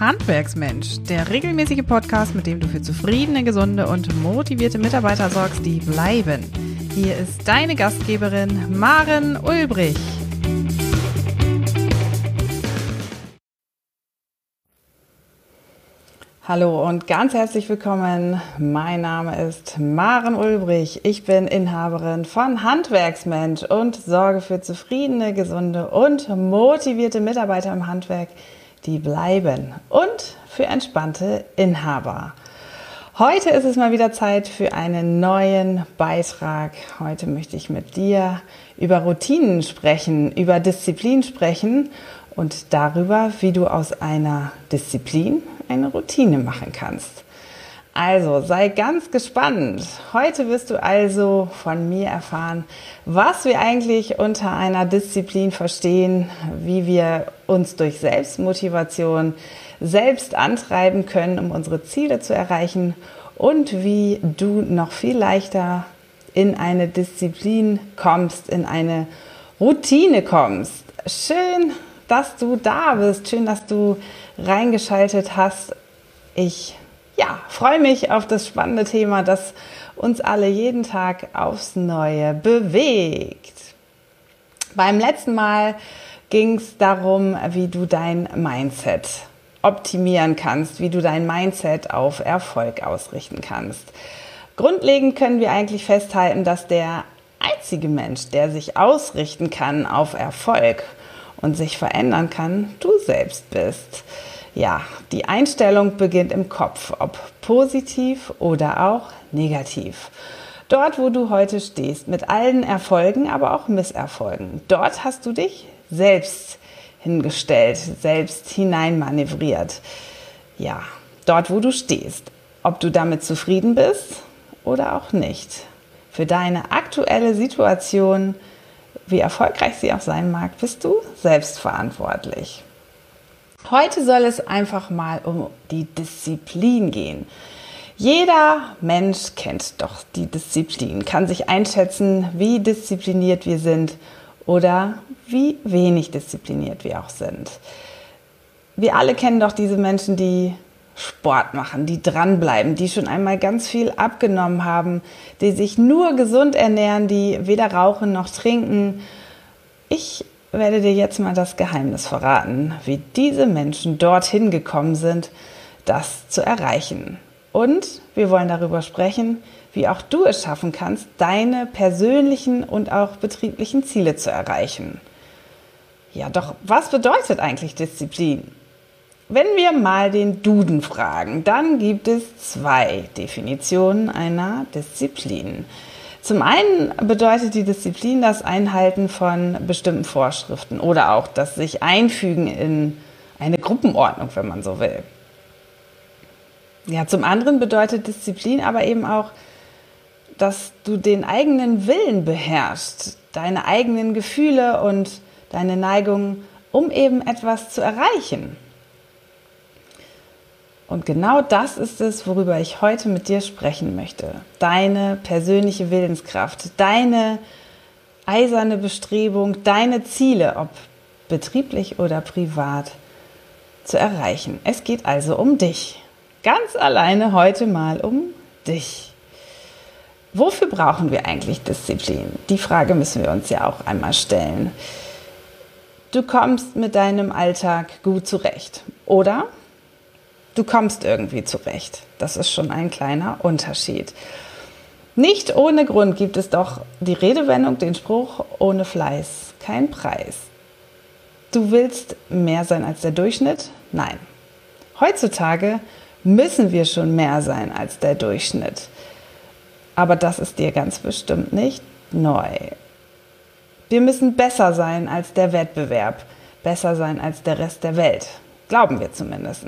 Handwerksmensch, der regelmäßige Podcast, mit dem du für zufriedene, gesunde und motivierte Mitarbeiter sorgst, die bleiben. Hier ist deine Gastgeberin Maren Ulbrich. Hallo und ganz herzlich willkommen. Mein Name ist Maren Ulbrich. Ich bin Inhaberin von Handwerksmensch und sorge für zufriedene, gesunde und motivierte Mitarbeiter im Handwerk, die bleiben und für entspannte Inhaber. Heute ist es mal wieder Zeit für einen neuen Beitrag. Heute möchte ich mit dir über Routinen sprechen, über Disziplin sprechen und darüber, wie du aus einer Disziplin eine Routine machen kannst. Also sei ganz gespannt. Heute wirst du also von mir erfahren, was wir eigentlich unter einer Disziplin verstehen, wie wir uns durch Selbstmotivation selbst antreiben können, um unsere Ziele zu erreichen und wie du noch viel leichter in eine Disziplin kommst, in eine Routine kommst. Schön, dass du da bist. Schön, dass du reingeschaltet hast. Ich ja, freue mich auf das spannende Thema, das uns alle jeden Tag aufs Neue bewegt. Beim letzten Mal ging es darum, wie du dein Mindset optimieren kannst, wie du dein Mindset auf Erfolg ausrichten kannst. Grundlegend können wir eigentlich festhalten, dass der einzige Mensch, der sich ausrichten kann auf Erfolg und sich verändern kann, du selbst bist. Ja, die Einstellung beginnt im Kopf, ob positiv oder auch negativ. Dort, wo du heute stehst, mit allen Erfolgen, aber auch Misserfolgen, dort hast du dich selbst hingestellt, selbst hineinmanövriert. Ja, dort, wo du stehst, ob du damit zufrieden bist oder auch nicht. Für deine aktuelle Situation, wie erfolgreich sie auch sein mag, bist du selbst verantwortlich. Heute soll es einfach mal um die Disziplin gehen. Jeder Mensch kennt doch die Disziplin, kann sich einschätzen, wie diszipliniert wir sind oder wie wenig diszipliniert wir auch sind. Wir alle kennen doch diese Menschen, die Sport machen, die dranbleiben, die schon einmal ganz viel abgenommen haben, die sich nur gesund ernähren, die weder rauchen noch trinken. Ich werde dir jetzt mal das Geheimnis verraten, wie diese Menschen dorthin gekommen sind, das zu erreichen. Und wir wollen darüber sprechen, wie auch du es schaffen kannst, deine persönlichen und auch betrieblichen Ziele zu erreichen. Ja, doch was bedeutet eigentlich Disziplin? Wenn wir mal den Duden fragen, dann gibt es zwei Definitionen einer Disziplin. Zum einen bedeutet die Disziplin das Einhalten von bestimmten Vorschriften oder auch das sich einfügen in eine Gruppenordnung, wenn man so will. Ja, zum anderen bedeutet Disziplin aber eben auch, dass du den eigenen Willen beherrschst, deine eigenen Gefühle und deine Neigungen, um eben etwas zu erreichen. Und genau das ist es, worüber ich heute mit dir sprechen möchte. Deine persönliche Willenskraft, deine eiserne Bestrebung, deine Ziele, ob betrieblich oder privat, zu erreichen. Es geht also um dich. Ganz alleine heute mal um dich. Wofür brauchen wir eigentlich Disziplin? Die Frage müssen wir uns ja auch einmal stellen. Du kommst mit deinem Alltag gut zurecht, oder? Du kommst irgendwie zurecht. Das ist schon ein kleiner Unterschied. Nicht ohne Grund gibt es doch die Redewendung, den Spruch, ohne Fleiß kein Preis. Du willst mehr sein als der Durchschnitt? Nein. Heutzutage müssen wir schon mehr sein als der Durchschnitt. Aber das ist dir ganz bestimmt nicht neu. Wir müssen besser sein als der Wettbewerb, besser sein als der Rest der Welt. Glauben wir zumindest.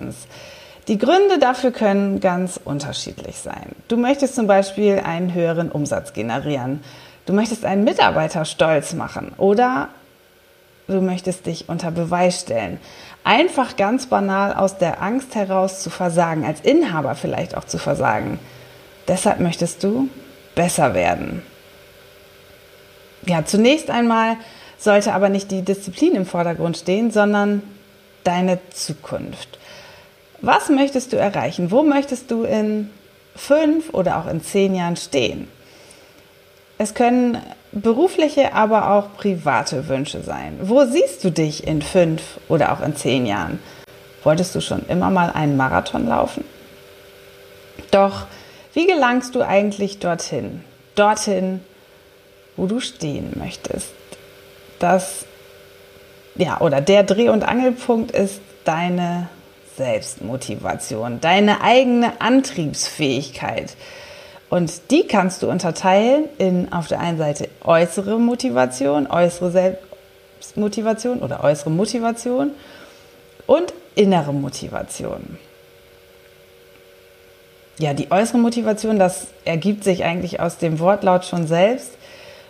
Die Gründe dafür können ganz unterschiedlich sein. Du möchtest zum Beispiel einen höheren Umsatz generieren. Du möchtest einen Mitarbeiter stolz machen oder du möchtest dich unter Beweis stellen. Einfach ganz banal aus der Angst heraus zu versagen, als Inhaber vielleicht auch zu versagen. Deshalb möchtest du besser werden. Ja, zunächst einmal sollte aber nicht die Disziplin im Vordergrund stehen, sondern deine Zukunft. Was möchtest du erreichen? Wo möchtest du in fünf oder auch in zehn Jahren stehen? Es können berufliche, aber auch private Wünsche sein. Wo siehst du dich in fünf oder auch in zehn Jahren? Wolltest du schon immer mal einen Marathon laufen? Doch wie gelangst du eigentlich dorthin? Dorthin, wo du stehen möchtest. Das, ja, oder der Dreh- und Angelpunkt ist deine Selbstmotivation, deine eigene Antriebsfähigkeit. Und die kannst du unterteilen in auf der einen Seite äußere Motivation, äußere Selbstmotivation oder äußere Motivation und innere Motivation. Ja, die äußere Motivation, das ergibt sich eigentlich aus dem Wortlaut schon selbst,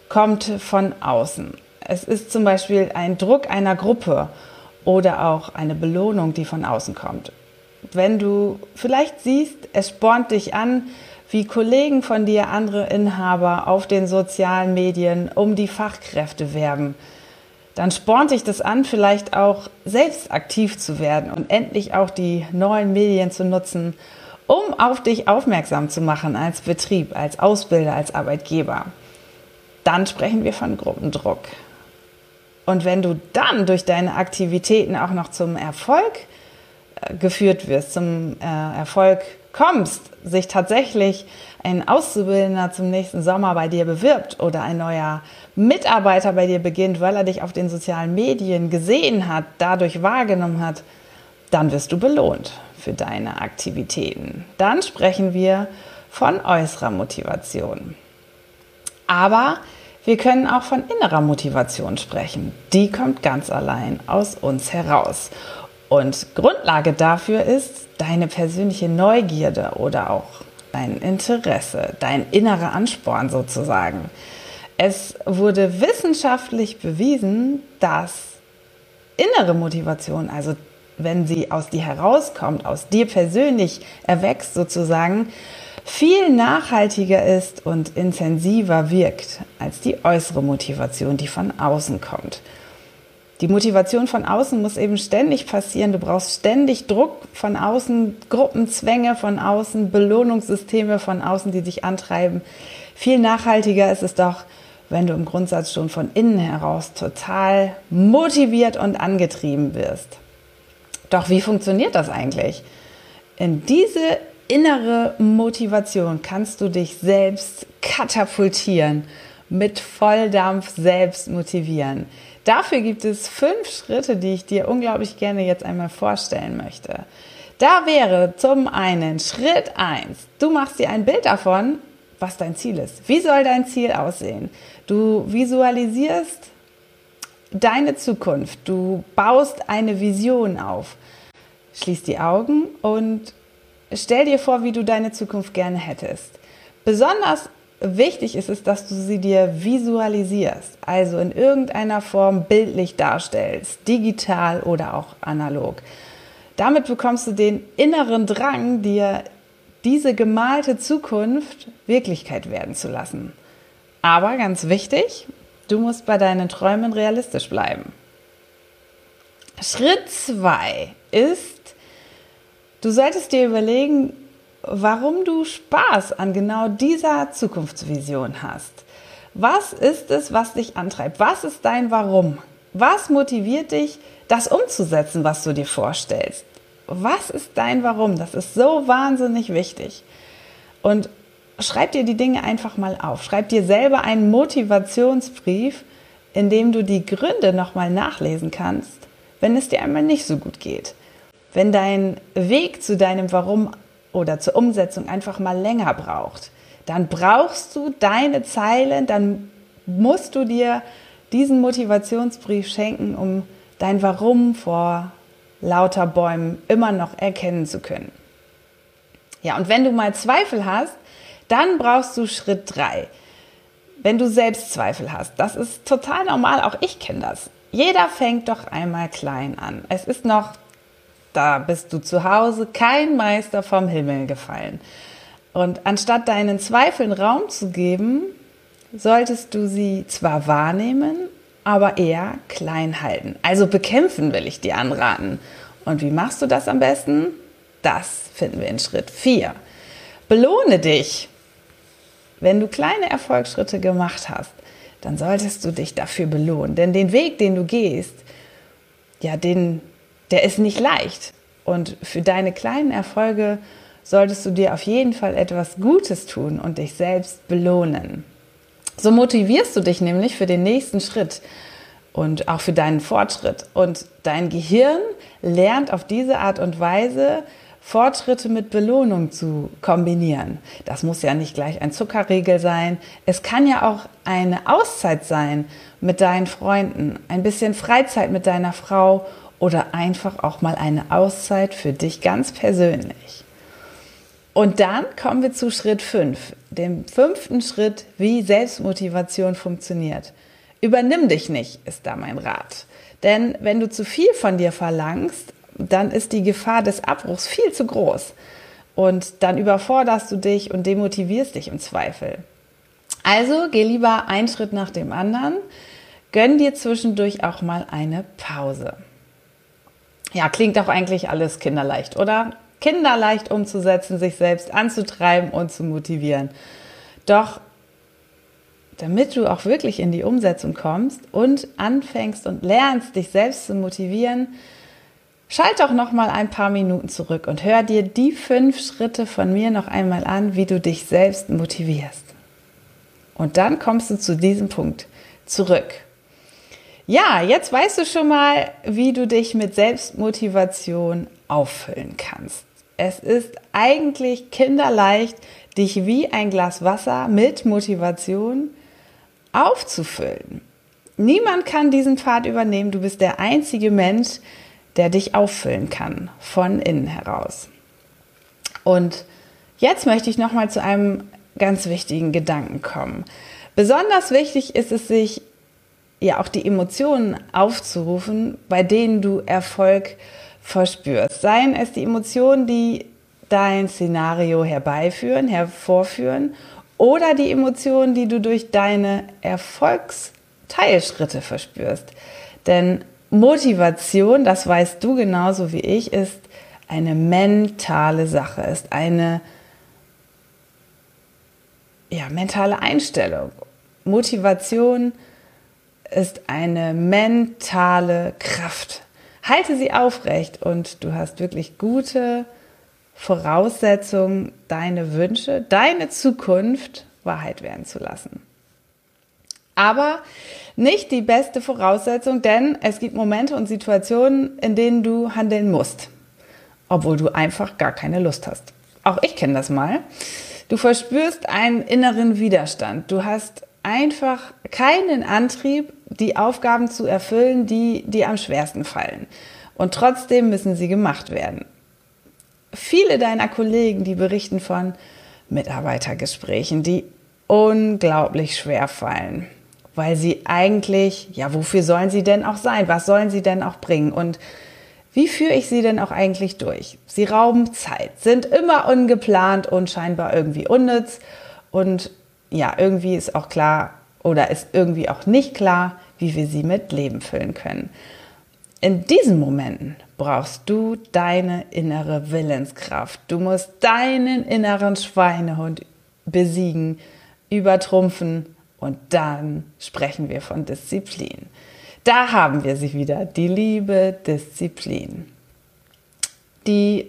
kommt von außen. Es ist zum Beispiel ein Druck einer Gruppe oder auch eine Belohnung, die von außen kommt. Wenn du vielleicht siehst, es spornt dich an, wie Kollegen von dir, andere Inhaber auf den sozialen Medien um die Fachkräfte werben, dann spornt dich das an, vielleicht auch selbst aktiv zu werden und endlich auch die neuen Medien zu nutzen, um auf dich aufmerksam zu machen als Betrieb, als Ausbilder, als Arbeitgeber. Dann sprechen wir von Gruppendruck. Und wenn du dann durch deine Aktivitäten auch noch zum Erfolg äh, geführt wirst, zum äh, Erfolg kommst, sich tatsächlich ein Auszubildender zum nächsten Sommer bei dir bewirbt oder ein neuer Mitarbeiter bei dir beginnt, weil er dich auf den sozialen Medien gesehen hat, dadurch wahrgenommen hat, dann wirst du belohnt für deine Aktivitäten. Dann sprechen wir von äußerer Motivation. Aber wir können auch von innerer Motivation sprechen. Die kommt ganz allein aus uns heraus. Und Grundlage dafür ist deine persönliche Neugierde oder auch dein Interesse, dein innerer Ansporn sozusagen. Es wurde wissenschaftlich bewiesen, dass innere Motivation, also wenn sie aus dir herauskommt, aus dir persönlich erwächst sozusagen, viel nachhaltiger ist und intensiver wirkt als die äußere Motivation, die von außen kommt. Die Motivation von außen muss eben ständig passieren. Du brauchst ständig Druck von außen, Gruppenzwänge von außen, Belohnungssysteme von außen, die dich antreiben. Viel nachhaltiger ist es doch, wenn du im Grundsatz schon von innen heraus total motiviert und angetrieben wirst. Doch wie funktioniert das eigentlich? In diese innere Motivation kannst du dich selbst katapultieren, mit Volldampf selbst motivieren. Dafür gibt es fünf Schritte, die ich dir unglaublich gerne jetzt einmal vorstellen möchte. Da wäre zum einen Schritt eins: du machst dir ein Bild davon, was dein Ziel ist. Wie soll dein Ziel aussehen? Du visualisierst deine Zukunft. Du baust eine Vision auf. Schließ die Augen und stell dir vor, wie du deine Zukunft gerne hättest. Besonders wichtig ist es, dass du sie dir visualisierst, also in irgendeiner Form bildlich darstellst, digital oder auch analog. Damit bekommst du den inneren Drang, dir diese gemalte Zukunft Wirklichkeit werden zu lassen. Aber ganz wichtig, Du musst bei deinen Träumen realistisch bleiben. Schritt 2 ist, du solltest dir überlegen, warum du Spaß an genau dieser Zukunftsvision hast. Was ist es, was dich antreibt? Was ist dein Warum? Was motiviert dich, das umzusetzen, was du dir vorstellst? Was ist dein Warum? Das ist so wahnsinnig wichtig. Und schreib dir die Dinge einfach mal auf. Schreib dir selber einen Motivationsbrief, in dem du die Gründe nochmal nachlesen kannst, wenn es dir einmal nicht so gut geht. Wenn dein Weg zu deinem Warum oder zur Umsetzung einfach mal länger braucht, dann brauchst du deine Zeilen, dann musst du dir diesen Motivationsbrief schenken, um dein Warum vor lauter Bäumen immer noch erkennen zu können. Ja, und wenn du mal Zweifel hast, dann brauchst du Schritt drei. Wenn du Selbstzweifel hast, das ist total normal, auch ich kenne das. Jeder fängt doch einmal klein an. Es ist noch, da bist du zu Hause, kein Meister vom Himmel gefallen. Und anstatt deinen Zweifeln Raum zu geben, solltest du sie zwar wahrnehmen, aber eher klein halten. Also bekämpfen will ich dir anraten. Und wie machst du das am besten? Das finden wir in Schritt 4. Belohne dich. Wenn du kleine Erfolgsschritte gemacht hast, dann solltest du dich dafür belohnen. Denn den Weg, den du gehst, ja, den, der ist nicht leicht. Und für deine kleinen Erfolge solltest du dir auf jeden Fall etwas Gutes tun und dich selbst belohnen. So motivierst du dich nämlich für den nächsten Schritt und auch für deinen Fortschritt. Und dein Gehirn lernt auf diese Art und Weise, Fortschritte mit Belohnung zu kombinieren. Das muss ja nicht gleich ein Zuckerriegel sein. Es kann ja auch eine Auszeit sein mit deinen Freunden, ein bisschen Freizeit mit deiner Frau oder einfach auch mal eine Auszeit für dich ganz persönlich. Und dann kommen wir zu Schritt 5, dem fünften Schritt, wie Selbstmotivation funktioniert. Übernimm dich nicht, ist da mein Rat. Denn wenn du zu viel von dir verlangst, dann ist die Gefahr des Abbruchs viel zu groß. Und dann überforderst du dich und demotivierst dich im Zweifel. Also geh lieber einen Schritt nach dem anderen. Gönn dir zwischendurch auch mal eine Pause. Ja, klingt auch eigentlich alles kinderleicht, oder? kinderleicht umzusetzen, sich selbst anzutreiben und zu motivieren. Doch damit du auch wirklich in die Umsetzung kommst und anfängst und lernst, dich selbst zu motivieren, schalt doch noch mal ein paar Minuten zurück und hör dir die fünf Schritte von mir noch einmal an, wie du dich selbst motivierst. Und dann kommst du zu diesem Punkt zurück. Ja, jetzt weißt du schon mal, wie du dich mit Selbstmotivation auffüllen kannst. Es ist eigentlich kinderleicht, dich wie ein Glas Wasser mit Motivation aufzufüllen. Niemand kann diesen Pfad übernehmen. Du bist der einzige Mensch, der dich auffüllen kann, von innen heraus. Und jetzt möchte ich nochmal zu einem ganz wichtigen Gedanken kommen. Besonders wichtig ist es, sich ja auch die Emotionen aufzurufen, bei denen du Erfolg verspürst. Seien es die Emotionen, die dein Szenario herbeiführen, hervorführen oder die Emotionen, die du durch deine Erfolgsteilschritte verspürst. Denn Motivation, das weißt du genauso wie ich, ist eine mentale Sache, ist eine ja, mentale Einstellung. Motivation ist eine mentale Kraft. Halte sie aufrecht und du hast wirklich gute Voraussetzungen, deine Wünsche, deine Zukunft Wahrheit werden zu lassen. Aber nicht die beste Voraussetzung, denn es gibt Momente und Situationen, in denen du handeln musst, obwohl du einfach gar keine Lust hast. Auch ich kenne das mal. Du verspürst einen inneren Widerstand. Du hast einfach keinen Antrieb, die Aufgaben zu erfüllen, die dir am schwersten fallen. Und trotzdem müssen sie gemacht werden. Viele deiner Kollegen, die berichten von Mitarbeitergesprächen, die unglaublich schwer fallen, weil sie eigentlich, ja, wofür sollen sie denn auch sein? Was sollen sie denn auch bringen? Und wie führe ich sie denn auch eigentlich durch? Sie rauben Zeit, sind immer ungeplant und scheinbar irgendwie unnütz. Und ja, irgendwie ist auch klar oder ist irgendwie auch nicht klar, wie wir sie mit Leben füllen können. In diesen Momenten brauchst du deine innere Willenskraft. Du musst deinen inneren Schweinehund besiegen, übertrumpfen und dann sprechen wir von Disziplin. Da haben wir sie wieder, die liebe Disziplin. Die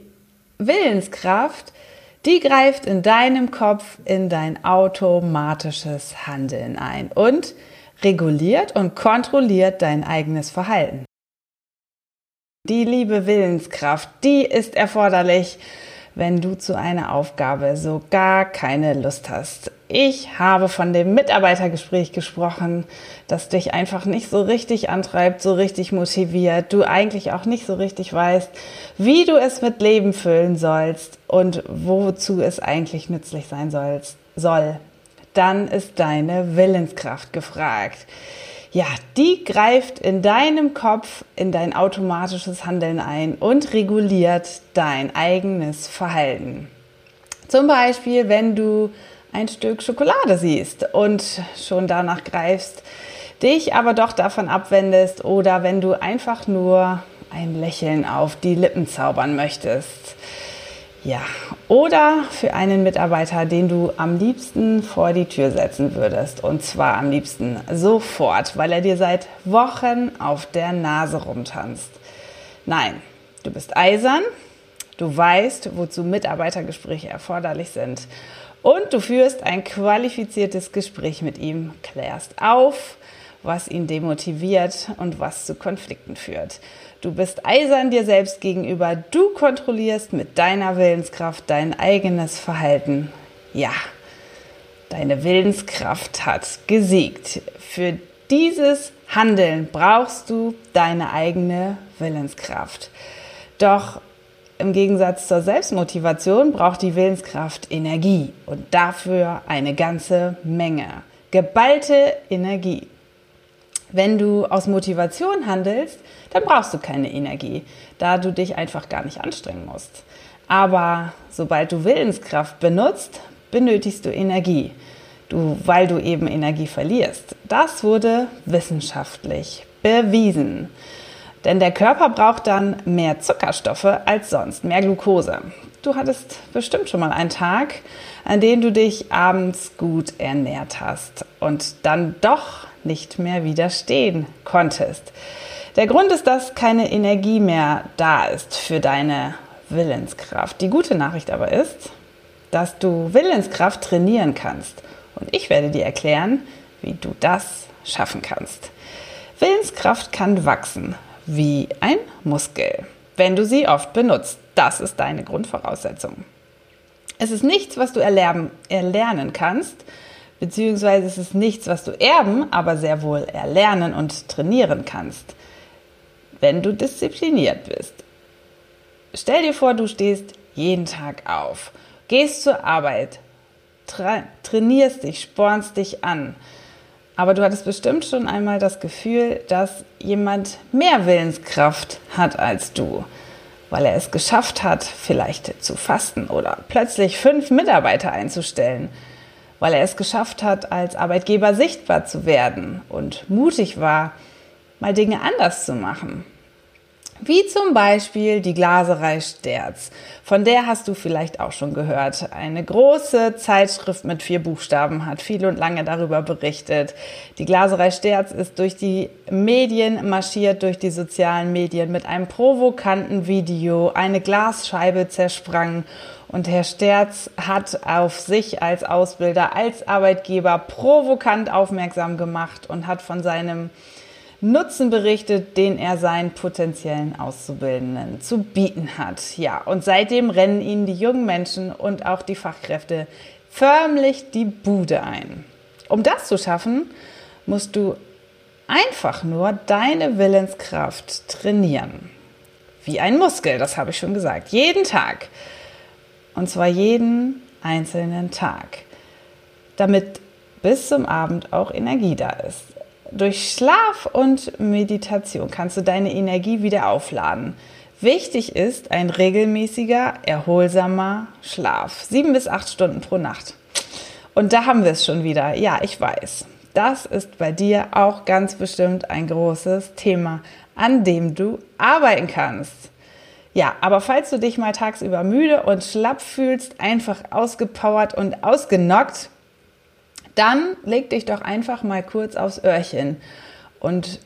Willenskraft, die greift in deinem Kopf in dein automatisches Handeln ein und reguliert und kontrolliert dein eigenes Verhalten. Die liebe Willenskraft, die ist erforderlich, wenn du zu einer Aufgabe so gar keine Lust hast. Ich habe von dem Mitarbeitergespräch gesprochen, das dich einfach nicht so richtig antreibt, so richtig motiviert, du eigentlich auch nicht so richtig weißt, wie du es mit Leben füllen sollst und wozu es eigentlich nützlich sein sollst, soll dann ist deine Willenskraft gefragt. Ja, die greift in deinem Kopf in dein automatisches Handeln ein und reguliert dein eigenes Verhalten. Zum Beispiel, wenn du ein Stück Schokolade siehst und schon danach greifst, dich aber doch davon abwendest oder wenn du einfach nur ein Lächeln auf die Lippen zaubern möchtest. Ja, oder für einen Mitarbeiter, den du am liebsten vor die Tür setzen würdest. Und zwar am liebsten sofort, weil er dir seit Wochen auf der Nase rumtanzt. Nein, du bist eisern, du weißt, wozu Mitarbeitergespräche erforderlich sind. Und du führst ein qualifiziertes Gespräch mit ihm, klärst auf, was ihn demotiviert und was zu Konflikten führt. Du bist eisern dir selbst gegenüber. Du kontrollierst mit deiner Willenskraft dein eigenes Verhalten. Ja, deine Willenskraft hat gesiegt. Für dieses Handeln brauchst du deine eigene Willenskraft. Doch im Gegensatz zur Selbstmotivation braucht die Willenskraft Energie und dafür eine ganze Menge. Geballte Energie. Wenn du aus Motivation handelst, dann brauchst du keine Energie, da du dich einfach gar nicht anstrengen musst. Aber sobald du Willenskraft benutzt, benötigst du Energie, du, weil du eben Energie verlierst. Das wurde wissenschaftlich bewiesen. Denn der Körper braucht dann mehr Zuckerstoffe als sonst, mehr Glucose. Du hattest bestimmt schon mal einen Tag, an dem du dich abends gut ernährt hast und dann doch nicht mehr widerstehen konntest. Der Grund ist, dass keine Energie mehr da ist für deine Willenskraft. Die gute Nachricht aber ist, dass du Willenskraft trainieren kannst. Und ich werde dir erklären, wie du das schaffen kannst. Willenskraft kann wachsen wie ein Muskel, wenn du sie oft benutzt. Das ist deine Grundvoraussetzung. Es ist nichts, was du erlernen, erlernen kannst, beziehungsweise es ist nichts, was du erben, aber sehr wohl erlernen und trainieren kannst wenn du diszipliniert bist. Stell dir vor, du stehst jeden Tag auf, gehst zur Arbeit, tra trainierst dich, spornst dich an. Aber du hattest bestimmt schon einmal das Gefühl, dass jemand mehr Willenskraft hat als du, weil er es geschafft hat, vielleicht zu fasten oder plötzlich fünf Mitarbeiter einzustellen, weil er es geschafft hat, als Arbeitgeber sichtbar zu werden und mutig war, mal Dinge anders zu machen. Wie zum Beispiel die Glaserei Sterz. Von der hast du vielleicht auch schon gehört. Eine große Zeitschrift mit vier Buchstaben hat viel und lange darüber berichtet. Die Glaserei Sterz ist durch die Medien marschiert, durch die sozialen Medien mit einem provokanten Video eine Glasscheibe zersprangen und Herr Sterz hat auf sich als Ausbilder, als Arbeitgeber provokant aufmerksam gemacht und hat von seinem Nutzen berichtet, den er seinen potenziellen Auszubildenden zu bieten hat. Ja, und seitdem rennen ihnen die jungen Menschen und auch die Fachkräfte förmlich die Bude ein. Um das zu schaffen, musst du einfach nur deine Willenskraft trainieren. Wie ein Muskel, das habe ich schon gesagt. Jeden Tag. Und zwar jeden einzelnen Tag. Damit bis zum Abend auch Energie da ist. Durch Schlaf und Meditation kannst du deine Energie wieder aufladen. Wichtig ist ein regelmäßiger, erholsamer Schlaf. Sieben bis acht Stunden pro Nacht. Und da haben wir es schon wieder. Ja, ich weiß. Das ist bei dir auch ganz bestimmt ein großes Thema, an dem du arbeiten kannst. Ja, aber falls du dich mal tagsüber müde und schlapp fühlst, einfach ausgepowert und ausgenockt, dann leg dich doch einfach mal kurz aufs Öhrchen und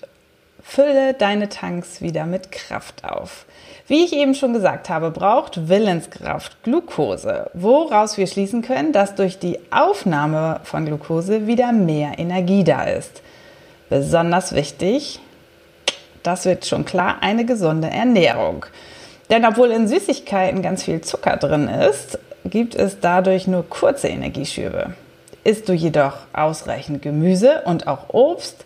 fülle deine Tanks wieder mit Kraft auf. Wie ich eben schon gesagt habe, braucht Willenskraft Glucose, woraus wir schließen können, dass durch die Aufnahme von Glucose wieder mehr Energie da ist. Besonders wichtig, das wird schon klar, eine gesunde Ernährung. Denn obwohl in Süßigkeiten ganz viel Zucker drin ist, gibt es dadurch nur kurze Energieschübe. Isst du jedoch ausreichend Gemüse und auch Obst,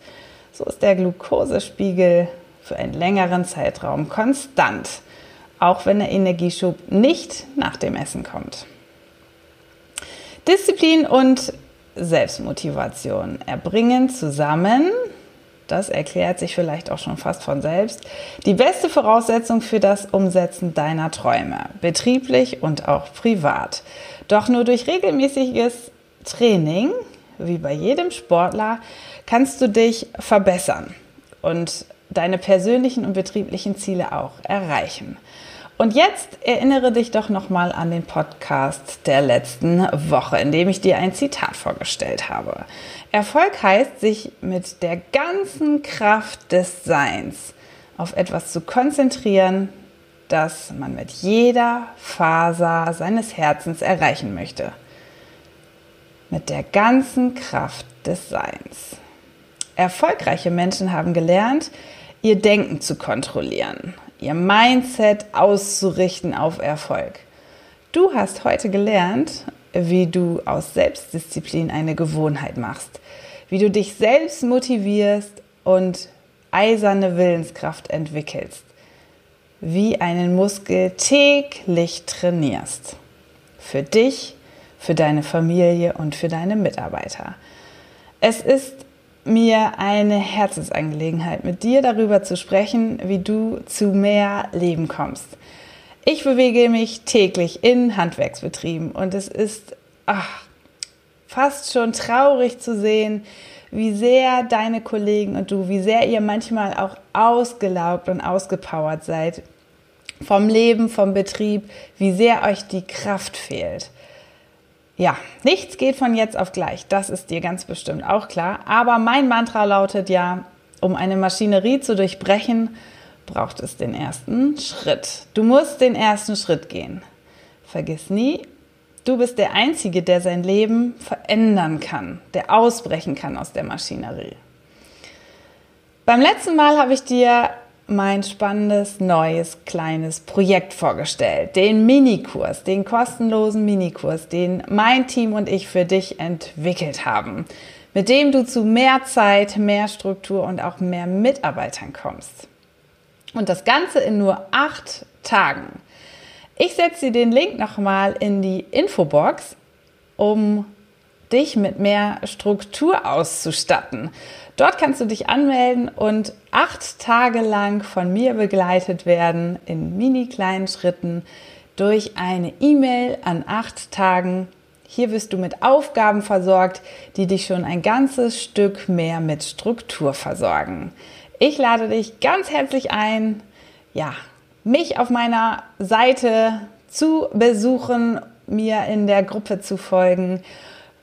so ist der Glukosespiegel für einen längeren Zeitraum konstant, auch wenn der Energieschub nicht nach dem Essen kommt. Disziplin und Selbstmotivation erbringen zusammen, das erklärt sich vielleicht auch schon fast von selbst, die beste Voraussetzung für das Umsetzen deiner Träume, betrieblich und auch privat. Doch nur durch regelmäßiges Training, wie bei jedem Sportler, kannst du dich verbessern und deine persönlichen und betrieblichen Ziele auch erreichen. Und jetzt erinnere dich doch nochmal an den Podcast der letzten Woche, in dem ich dir ein Zitat vorgestellt habe. Erfolg heißt, sich mit der ganzen Kraft des Seins auf etwas zu konzentrieren, das man mit jeder Faser seines Herzens erreichen möchte. Mit der ganzen Kraft des Seins. Erfolgreiche Menschen haben gelernt, ihr Denken zu kontrollieren, ihr Mindset auszurichten auf Erfolg. Du hast heute gelernt, wie du aus Selbstdisziplin eine Gewohnheit machst, wie du dich selbst motivierst und eiserne Willenskraft entwickelst, wie einen Muskel täglich trainierst. Für dich, für deine Familie und für deine Mitarbeiter. Es ist mir eine Herzensangelegenheit, mit dir darüber zu sprechen, wie du zu mehr Leben kommst. Ich bewege mich täglich in Handwerksbetrieben und es ist ach, fast schon traurig zu sehen, wie sehr deine Kollegen und du, wie sehr ihr manchmal auch ausgelaugt und ausgepowert seid vom Leben, vom Betrieb, wie sehr euch die Kraft fehlt. Ja, nichts geht von jetzt auf gleich, das ist dir ganz bestimmt auch klar. Aber mein Mantra lautet ja, um eine Maschinerie zu durchbrechen, braucht es den ersten Schritt. Du musst den ersten Schritt gehen. Vergiss nie, du bist der Einzige, der sein Leben verändern kann, der ausbrechen kann aus der Maschinerie. Beim letzten Mal habe ich dir mein spannendes neues kleines Projekt vorgestellt. Den Minikurs, den kostenlosen Minikurs, den mein Team und ich für dich entwickelt haben, mit dem du zu mehr Zeit, mehr Struktur und auch mehr Mitarbeitern kommst. Und das Ganze in nur acht Tagen. Ich setze dir den Link nochmal in die Infobox, um dich mit mehr Struktur auszustatten. Dort kannst du dich anmelden und acht Tage lang von mir begleitet werden in mini kleinen Schritten durch eine E-Mail an acht Tagen. Hier wirst du mit Aufgaben versorgt, die dich schon ein ganzes Stück mehr mit Struktur versorgen. Ich lade dich ganz herzlich ein, ja, mich auf meiner Seite zu besuchen, mir in der Gruppe zu folgen.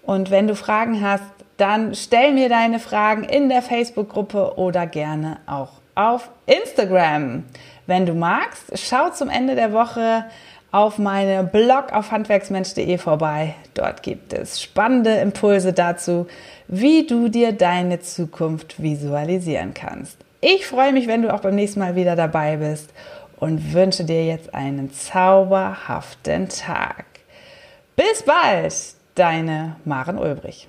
Und wenn du Fragen hast, dann stell mir deine Fragen in der Facebook-Gruppe oder gerne auch auf Instagram. Wenn du magst, schau zum Ende der Woche auf meine Blog auf handwerksmensch.de vorbei. Dort gibt es spannende Impulse dazu, wie du dir deine Zukunft visualisieren kannst. Ich freue mich, wenn du auch beim nächsten Mal wieder dabei bist und wünsche dir jetzt einen zauberhaften Tag. Bis bald, deine Maren Ulbrich.